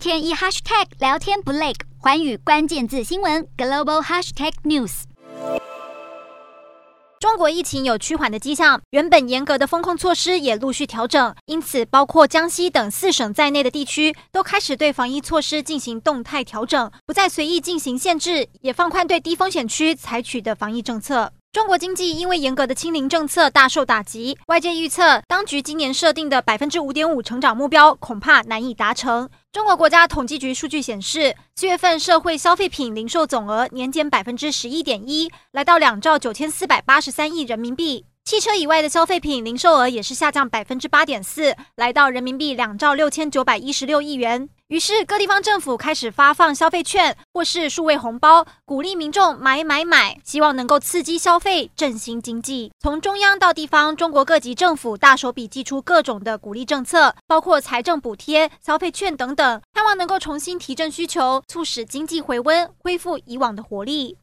天一 hashtag 聊天不累，寰宇关键字新闻 global hashtag news。中国疫情有趋缓的迹象，原本严格的封控措施也陆续调整，因此包括江西等四省在内的地区都开始对防疫措施进行动态调整，不再随意进行限制，也放宽对低风险区采取的防疫政策。中国经济因为严格的清零政策大受打击，外界预测当局今年设定的百分之五点五成长目标恐怕难以达成。中国国家统计局数据显示，四月份社会消费品零售总额年减百分之十一点一，来到两兆九千四百八十三亿人民币。汽车以外的消费品零售额也是下降百分之八点四，来到人民币两兆六千九百一十六亿元。于是各地方政府开始发放消费券或是数位红包，鼓励民众买买买，希望能够刺激消费、振兴经济。从中央到地方，中国各级政府大手笔祭出各种的鼓励政策，包括财政补贴、消费券等等，盼望能够重新提振需求，促使经济回温，恢复以往的活力。